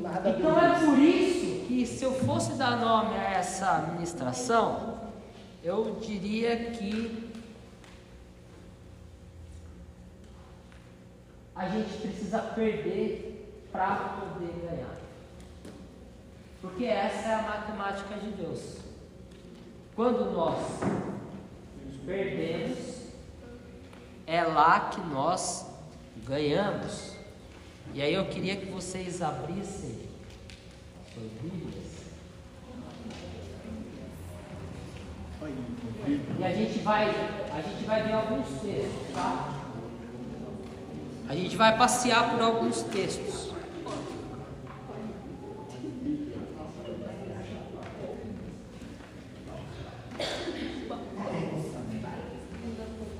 nada Então é por isso que se eu fosse dar nome a essa ministração, eu diria que a gente precisa perder para poder ganhar. Porque essa é a matemática de Deus. Quando nós perdemos, é lá que nós ganhamos. E aí eu queria que vocês abrissem suas Bíblias. E a gente vai, a gente vai ver alguns textos, tá? A gente vai passear por alguns textos.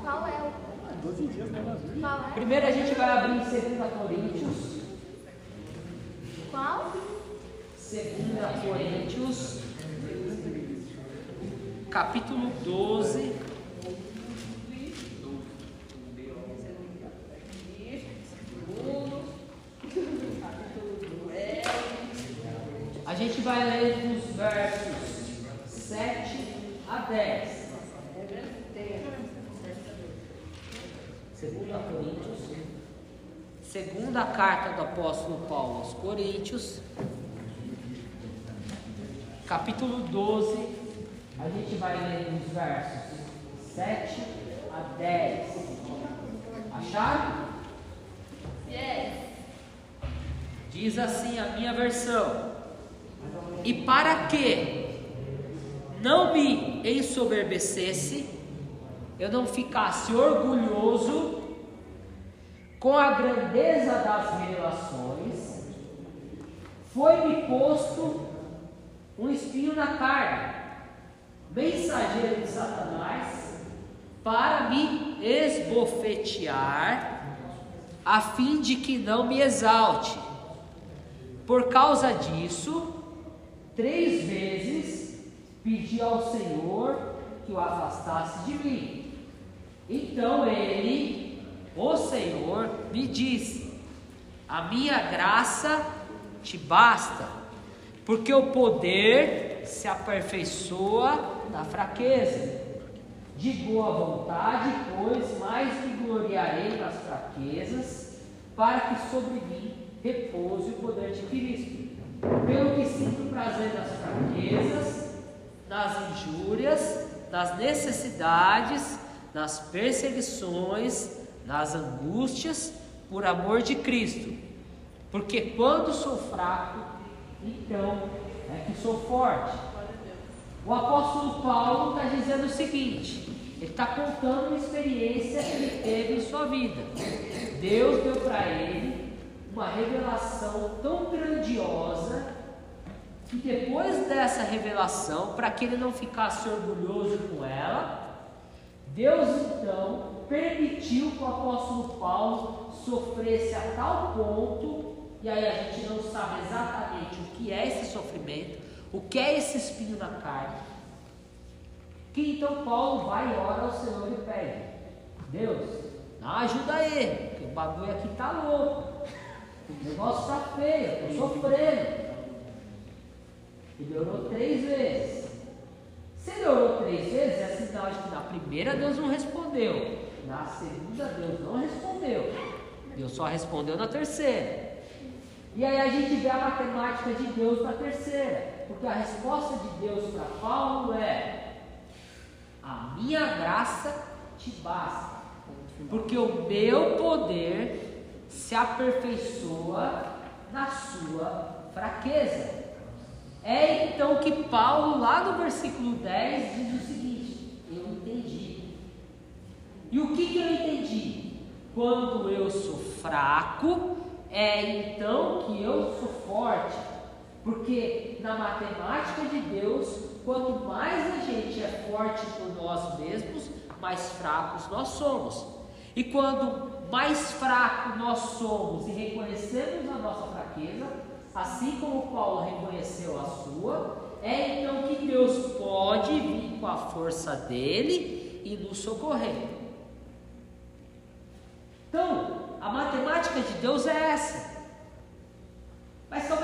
Qual é o. Qual é? Primeiro a gente vai abrir em 2 Coríntios. Qual? 2 Coríntios, capítulo 12. A gente vai ler dos versos 7 a 10. Segunda Coríntios. Segunda carta do apóstolo Paulo aos Coríntios. Capítulo 12. A gente vai ler dos versos 7 a 10. Acharam? Yes. Diz assim a minha versão: E para que não me ensoberbecesse, eu não ficasse orgulhoso com a grandeza das revelações, foi-me posto um espinho na carne, mensageiro de Satanás, para me esbofetear, a fim de que não me exalte. Por causa disso, três vezes pedi ao Senhor que o afastasse de mim. Então ele, o Senhor, me disse: A minha graça te basta, porque o poder se aperfeiçoa na fraqueza. De boa vontade, pois, mais me gloriarei nas fraquezas, para que sobre mim repouse o poder de Cristo. Pelo que sinto prazer nas fraquezas, nas injúrias, nas necessidades, nas perseguições, nas angústias, por amor de Cristo. Porque quando sou fraco, então é que sou forte. O apóstolo Paulo está dizendo o seguinte: ele está contando uma experiência que ele teve em sua vida. Deus deu para ele uma revelação tão grandiosa que depois dessa revelação, para que ele não ficasse orgulhoso com ela, Deus então permitiu que o apóstolo Paulo sofresse a tal ponto, e aí a gente não sabe exatamente o que é esse sofrimento, o que é esse espinho na carne, que então Paulo vai e ora ao Senhor e pede: Deus, ajuda ele, porque o bagulho aqui tá louco, o negócio está feio, eu estou sofrendo. Ele orou três vezes. Se ele orou três vezes, é sinal de que na primeira Deus não respondeu, na segunda Deus não respondeu, Deus só respondeu na terceira. E aí a gente vê a matemática de Deus para a terceira, porque a resposta de Deus para Paulo é: A minha graça te basta, porque o meu poder se aperfeiçoa na sua fraqueza. É então que Paulo, lá no versículo 10, diz o seguinte. E o que, que eu entendi? Quando eu sou fraco, é então que eu sou forte. Porque na matemática de Deus, quanto mais a gente é forte por nós mesmos, mais fracos nós somos. E quando mais fraco nós somos e reconhecemos a nossa fraqueza, assim como Paulo reconheceu a sua, é então que Deus pode vir com a força dele e nos socorrer. Então, a matemática de Deus é essa. Mas só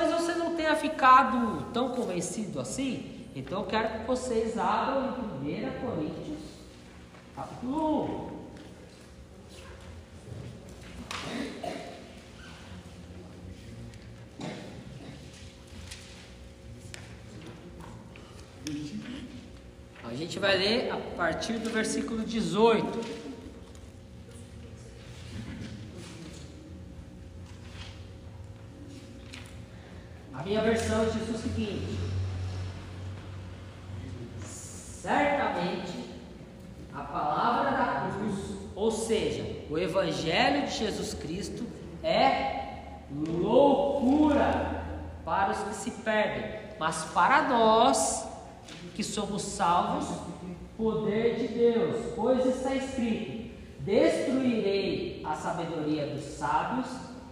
ficado tão convencido assim, então eu quero que vocês abram em 1 Coríntios, capítulo 1. A gente vai ler a partir do versículo 18. A minha versão diz o seguinte: Certamente a palavra da cruz, ou seja, o Evangelho de Jesus Cristo, é loucura para os que se perdem, mas para nós que somos salvos, poder de Deus, pois está escrito: Destruirei a sabedoria dos sábios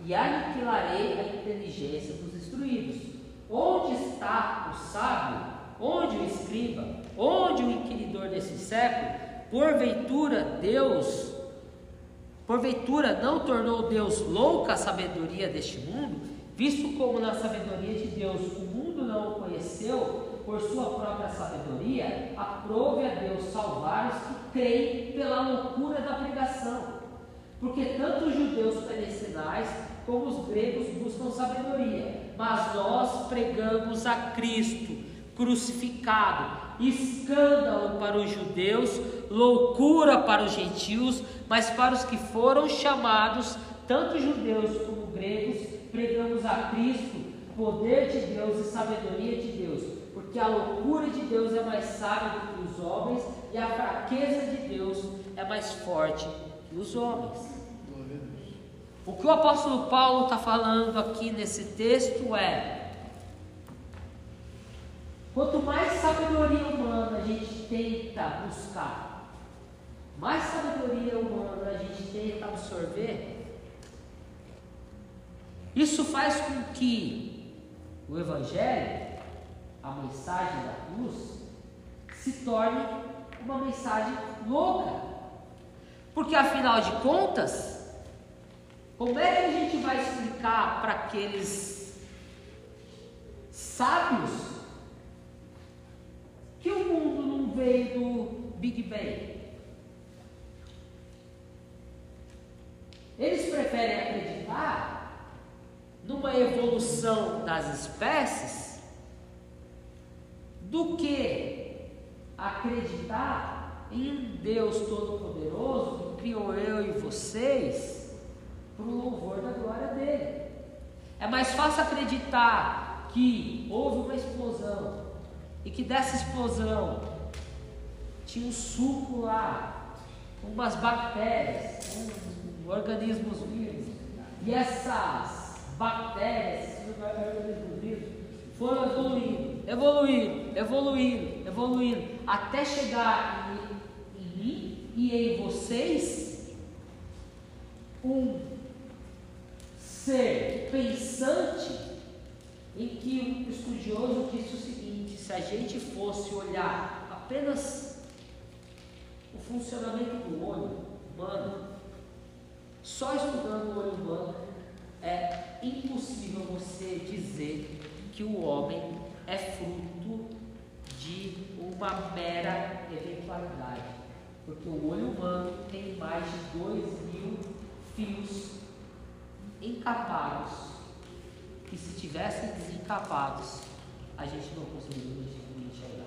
e aniquilarei a inteligência dos instruídos. Onde está o sábio? Onde o escriba? Onde o inquiridor desse século? Porventura Deus, porventura não tornou Deus louca a sabedoria deste mundo, visto como na sabedoria de Deus o mundo não o conheceu, por sua própria sabedoria, aprove a Deus salvar os que creem pela loucura da pregação. Porque tanto os judeus pedem sinais, como os gregos buscam sabedoria. Mas nós pregamos a Cristo crucificado, escândalo para os judeus, loucura para os gentios, mas para os que foram chamados, tanto judeus como gregos, pregamos a Cristo, poder de Deus e sabedoria de Deus porque a loucura de Deus é mais sábia do que os homens e a fraqueza de Deus é mais forte que os homens. O que o apóstolo Paulo está falando aqui nesse texto é: quanto mais sabedoria humana a gente tenta buscar, mais sabedoria humana a gente tenta absorver, isso faz com que o Evangelho a mensagem da cruz se torne uma mensagem louca. Porque afinal de contas, como é que a gente vai explicar para aqueles sábios que o mundo não veio do Big Bang? Eles preferem acreditar numa evolução das espécies do que acreditar em Deus Todo-Poderoso que criou eu e vocês para o louvor da glória dele. É mais fácil acreditar que houve uma explosão e que dessa explosão tinha um suco lá, umas bactérias, um, organismos vivos, e essas bactérias, foram evoluindo evoluindo, evoluindo, evoluindo, até chegar em, em mim e em vocês um ser pensante em que um estudioso disse o seguinte: se a gente fosse olhar apenas o funcionamento do olho humano, só estudando o olho humano, é impossível você dizer que o homem é fruto de uma mera eventualidade. Porque o olho humano tem mais de dois mil fios encapados, que se tivessem desencapados, a gente não conseguiria enxergar.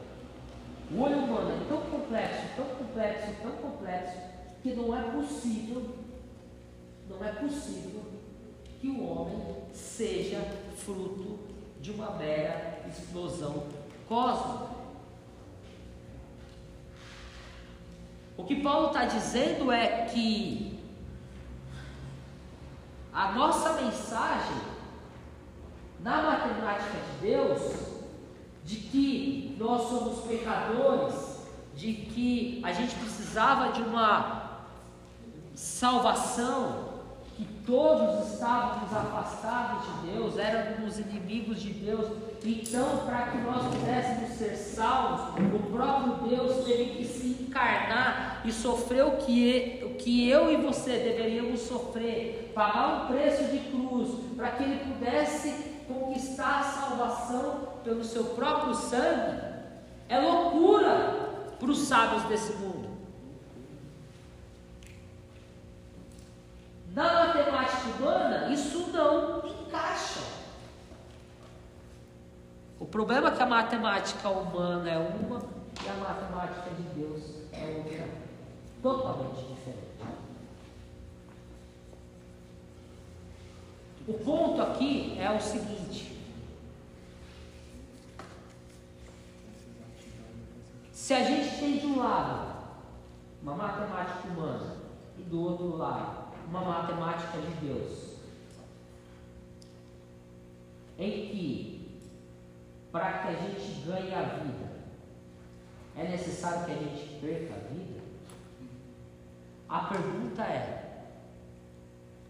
O olho humano é tão complexo, tão complexo, tão complexo, que não é possível, não é possível que o homem seja fruto de uma mera explosão cósmica. O que Paulo está dizendo é que a nossa mensagem na matemática de Deus, de que nós somos pecadores, de que a gente precisava de uma salvação, todos estávamos afastados de Deus, éramos inimigos de Deus. Então, para que nós pudéssemos ser salvos, o próprio Deus teve que se encarnar e sofrer o que, o que eu e você deveríamos sofrer, pagar um preço de cruz, para que ele pudesse conquistar a salvação pelo seu próprio sangue é loucura para os sábios desse mundo. Na matemática humana, isso não encaixa. O problema é que a matemática humana é uma e a matemática de Deus é outra, totalmente diferente. O ponto aqui é o seguinte: se a gente tem de um lado uma matemática humana e do outro lado uma matemática de Deus, em que para que a gente ganhe a vida é necessário que a gente perca a vida? A pergunta é: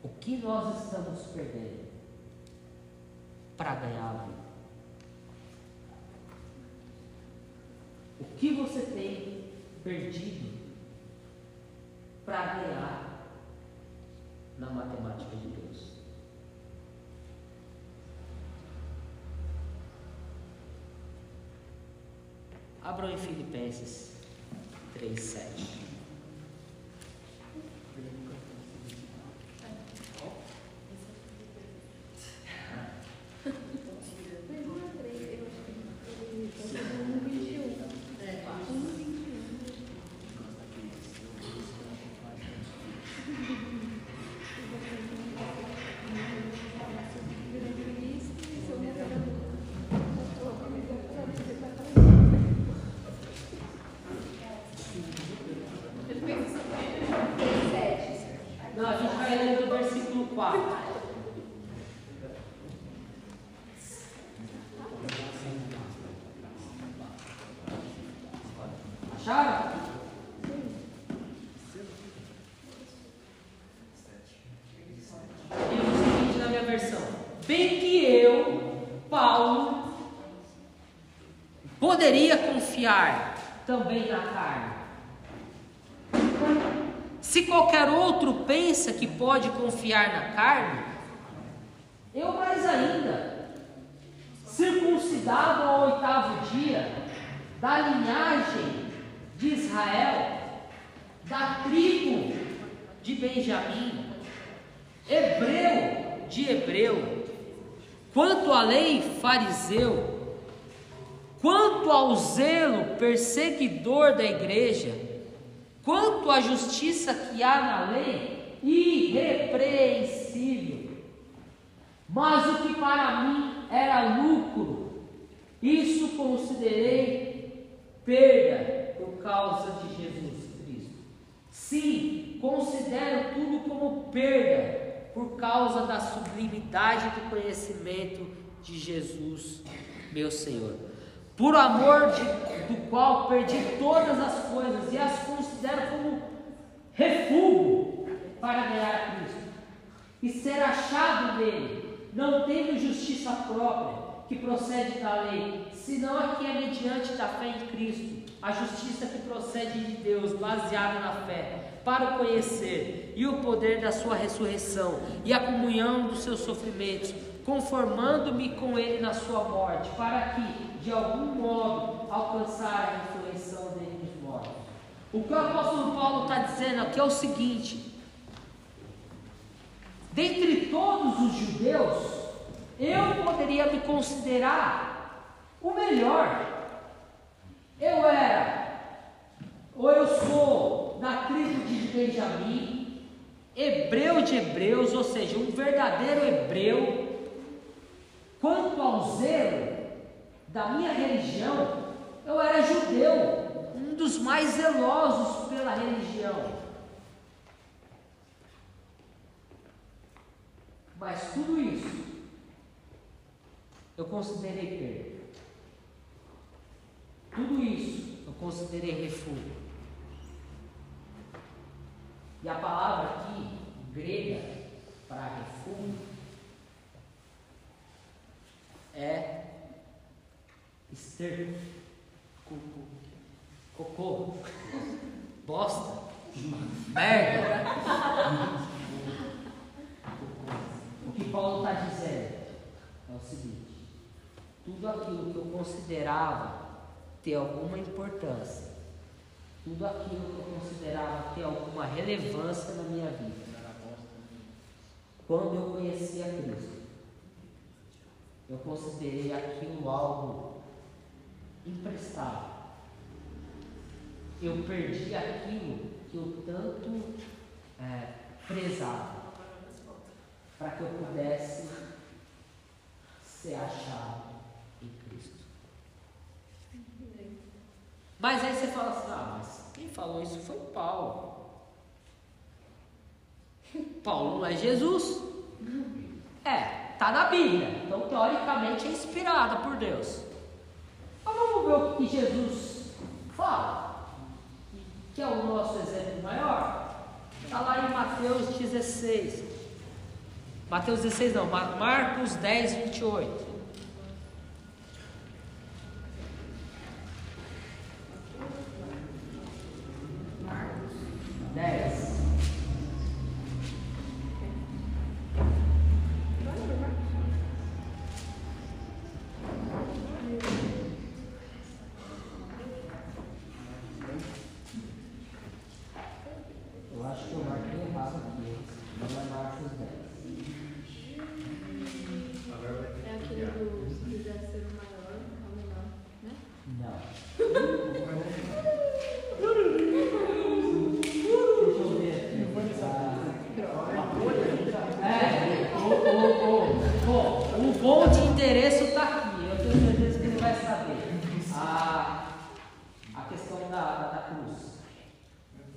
o que nós estamos perdendo para ganhar a vida? O que você tem perdido para ganhar na matemática de Deus? Abram em Filipenses 3, 7. Pergunta 3, eu acho que é no 21. É, 1, 21. Não, a gente vai ler do versículo 4. Acharam? Diz o seguinte na minha versão: Bem que eu, Paulo, poderia confiar também na carne. Se qualquer outro pensa que pode confiar na carne, eu mais ainda, circuncidado ao oitavo dia, da linhagem de Israel, da tribo de Benjamim, hebreu de hebreu, quanto à lei, fariseu, quanto ao zelo, perseguidor da igreja, Quanto à justiça que há na lei, irrepreensível. Mas o que para mim era lucro, isso considerei perda por causa de Jesus Cristo. Sim, considero tudo como perda por causa da sublimidade do conhecimento de Jesus, meu Senhor por amor de, do qual perdi todas as coisas e as considero como refúgio para ganhar Cristo. E ser achado nele, não tendo justiça própria que procede da lei, senão a que é mediante da fé em Cristo, a justiça que procede de Deus, baseada na fé, para o conhecer e o poder da sua ressurreição e a comunhão dos seus sofrimentos, conformando-me com ele na sua morte, para que de algum modo alcançar a ressurreição dentre os mortos. O que o apóstolo Paulo está dizendo aqui é o seguinte: dentre todos os judeus, eu poderia me considerar o melhor. Eu era, ou eu sou da tribo de Benjamim, hebreu de hebreus, ou seja, um verdadeiro hebreu. Quanto ao zelo, da minha religião, eu era judeu, um dos mais zelosos pela religião. Mas tudo isso eu considerei perda. Tudo isso eu considerei refúgio. E a palavra aqui, grega, para refúgio, é esterco, cocô, cocô, bosta, merda. O que Paulo está dizendo é o seguinte: tudo aquilo que eu considerava ter alguma importância, tudo aquilo que eu considerava ter alguma relevância na minha vida, quando eu conheci a Cristo, eu considerei aquilo algo imprestável. Eu perdi aquilo que eu tanto é, prezava para que eu pudesse ser achado em Cristo. Mas aí você fala assim, ah, mas quem falou isso foi Paulo. Paulo não é Jesus. É, tá na Bíblia. Então teoricamente é inspirada por Deus. Vamos ver o que Jesus fala. Que é o nosso exemplo maior. Está lá em Mateus 16. Mateus 16 não, Marcos 10, 28.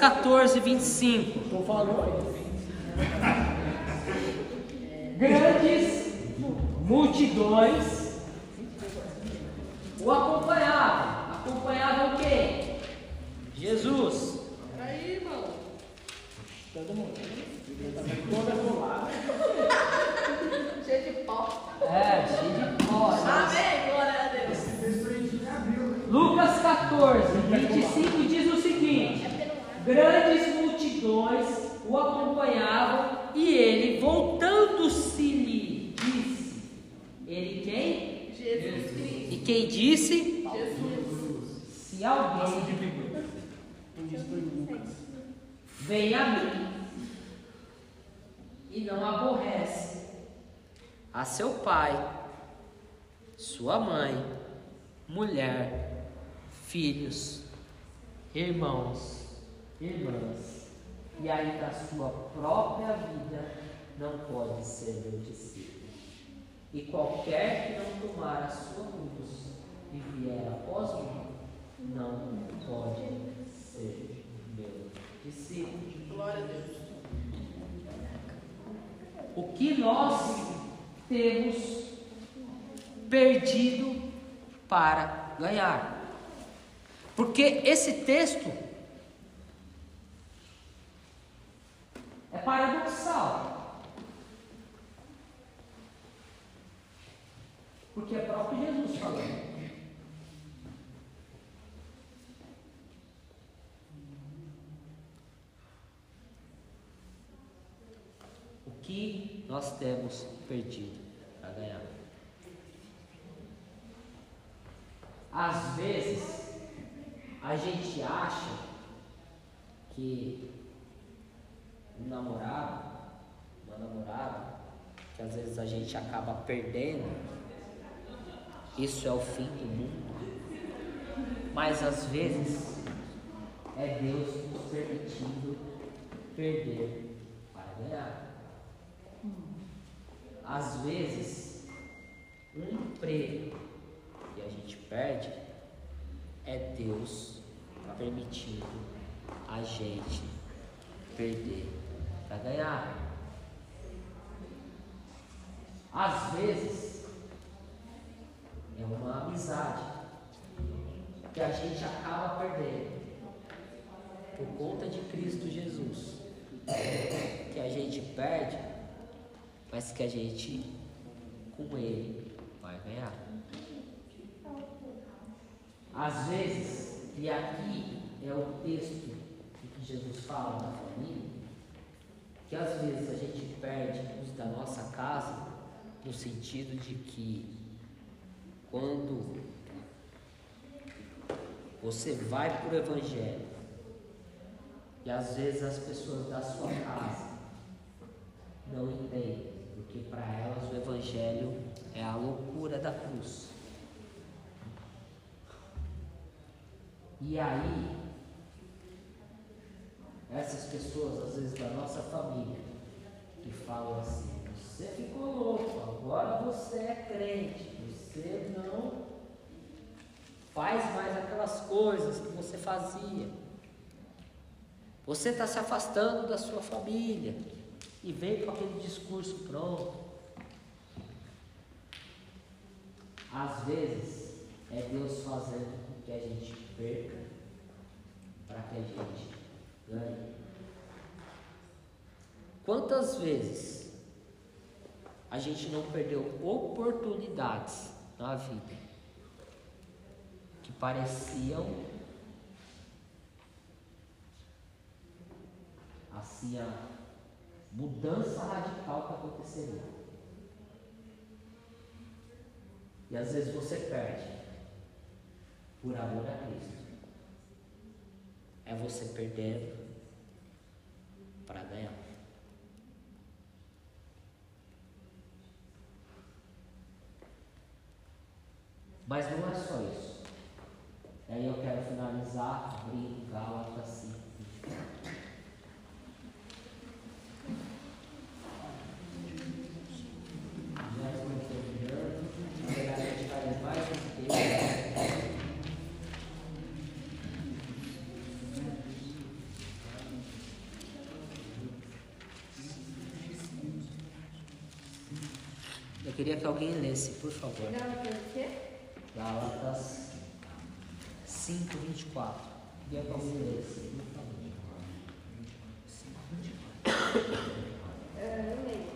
14, 25. Estou falando. Grandes multidões o acompanhavam. Acompanhavam quem? Jesus. Aí, irmão. Todo mundo. cheio de pó. É, cheio de pó. Amém, glória a Deus. Lucas 14, 25 diz o seguinte grandes multidões o acompanhavam e ele, voltando-se-lhe, disse: Ele quem? Jesus Cristo. E quem disse? Jesus. Se alguém vem a mim e não aborrece a seu pai, sua mãe, mulher, filhos, irmãos, irmãs, e aí da sua própria vida não pode ser meu discípulo. E qualquer que não tomar a sua cruz e vier após mim, não pode ser meu discípulo. Glória a Deus. O que nós temos perdido para ganhar? Porque esse texto É paradoxal. Porque é próprio Jesus falando. que nós temos perdido para ganhar. Às vezes, a gente acha que um namorado, uma namorada, que às vezes a gente acaba perdendo, isso é o fim do mundo. Mas às vezes é Deus nos permitindo perder para ganhar. Às vezes, um emprego que a gente perde é Deus permitindo a gente perder para ganhar. Às vezes é uma amizade que a gente acaba perdendo por conta de Cristo Jesus. Que a gente perde, mas que a gente com Ele vai ganhar. Às vezes, e aqui é o texto que Jesus fala da família, que às vezes a gente perde os da nossa casa, no sentido de que quando você vai para o Evangelho, e às vezes as pessoas da sua casa não entendem, porque para elas o Evangelho é a loucura da cruz. E aí, essas pessoas, às vezes da nossa família, que falam assim: você ficou louco, agora você é crente, você não faz mais aquelas coisas que você fazia. Você está se afastando da sua família e vem com aquele discurso pronto. Às vezes é Deus fazendo com que a gente perca para que a gente ganhe. Quantas vezes a gente não perdeu oportunidades na vida que pareciam assim a mudança radical que aconteceria. E às vezes você perde por amor a Cristo. É você perdendo para ganhar. Mas não é só isso. Aí eu quero finalizar abrindo Gálatas 5, 24. Já estou terminando. Na verdade, a gente faz mais um texto. Eu queria que alguém lesse, por favor. Gálatas o quê? Gálatas 5, 24. Queria que alguém lesse, por favor. Ah, eu leio.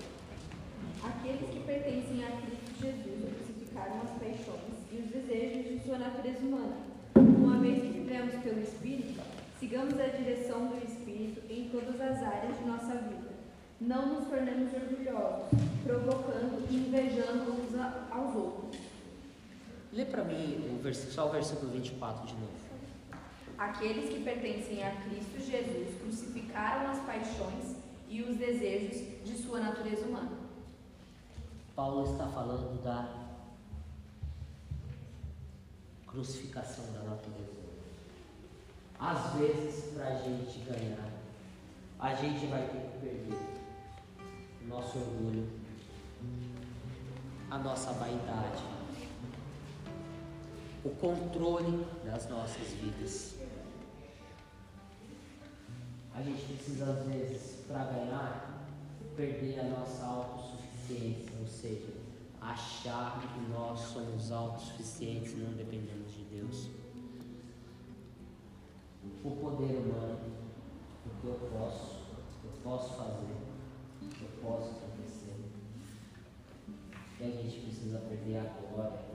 Aqueles que pertencem a Cristo Jesus crucificaram as paixões e os desejos de sua natureza humana. Uma vez que vivemos pelo Espírito, sigamos a direção do Espírito em todas as áreas de nossa vida. Não nos tornemos orgulhosos, provocando e invejando uns a- aos outros. Lê para mim o vers- só o versículo 24 de novo. Aqueles que pertencem a Cristo Jesus crucificaram as paixões e os desejos de sua natureza humana. Paulo está falando da crucificação da natureza. Às vezes, para a gente ganhar, a gente vai ter que perder o nosso orgulho, a nossa vaidade, o controle das nossas vidas. A gente precisa, às vezes, para ganhar, perder a nossa autossuficiência, ou seja, achar que nós somos autossuficientes e não dependemos de Deus. O poder humano, o que eu posso, eu posso fazer, eu posso acontecer. E a gente precisa perder agora,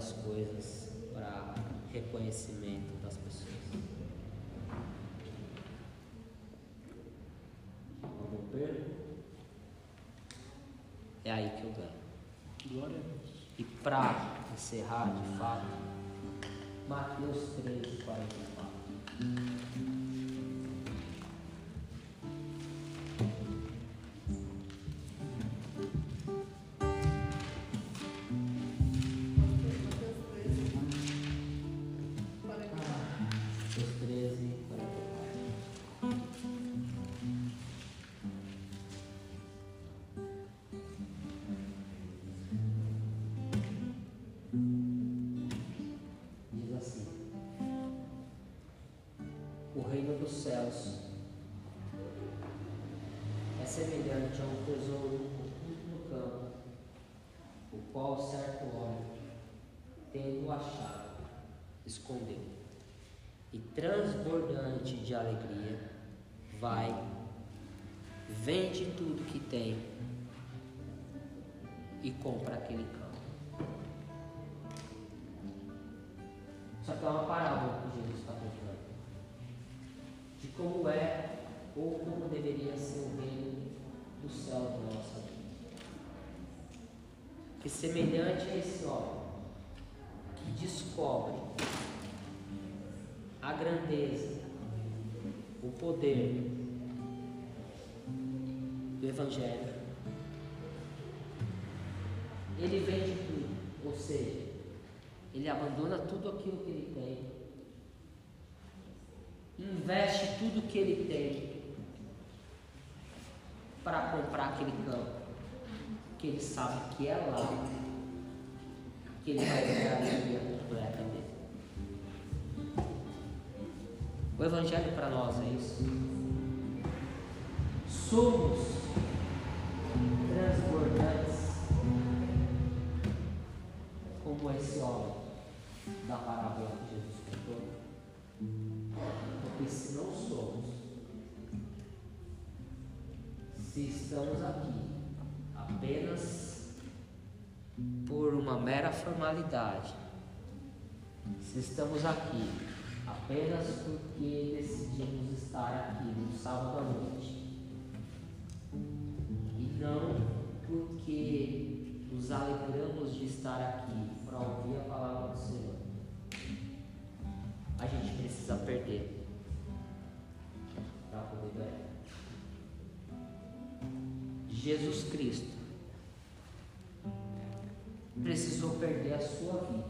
fazer as coisas para reconhecimento das pessoas. perco, é aí que eu ganho. Glória a Deus. E para encerrar de fato, Mateus 13, 44. Achado, escondeu. E transbordante de alegria, vai, vende tudo que tem e compra aquele campo. Só que é uma parábola que Jesus está contando. De como é ou como deveria ser o reino do céu na nossa vida. Que semelhante a esse homem descobre a grandeza, o poder do Evangelho. Ele vende tudo, ou seja, ele abandona tudo aquilo que ele tem, investe tudo que ele tem para comprar aquele campo, que ele sabe que é lá que ele vai ganhar O Evangelho para nós é isso. Somos transbordantes como esse homem da parábola que Jesus contou. Porque se não somos, se estamos aqui apenas por uma mera formalidade, se estamos aqui apenas porque decidimos estar aqui no sábado à noite, e não porque nos alegramos de estar aqui para ouvir a palavra do Senhor, a gente precisa perder. Jesus Cristo precisou perder a sua vida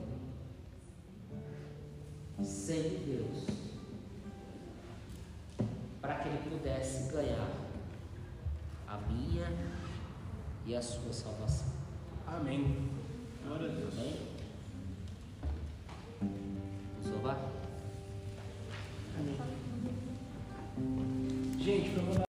sem Deus, para que ele pudesse ganhar a minha e a sua salvação. Amém. Glória a Deus. Amém. Vamos louvar? Amém. Gente, vamos lá.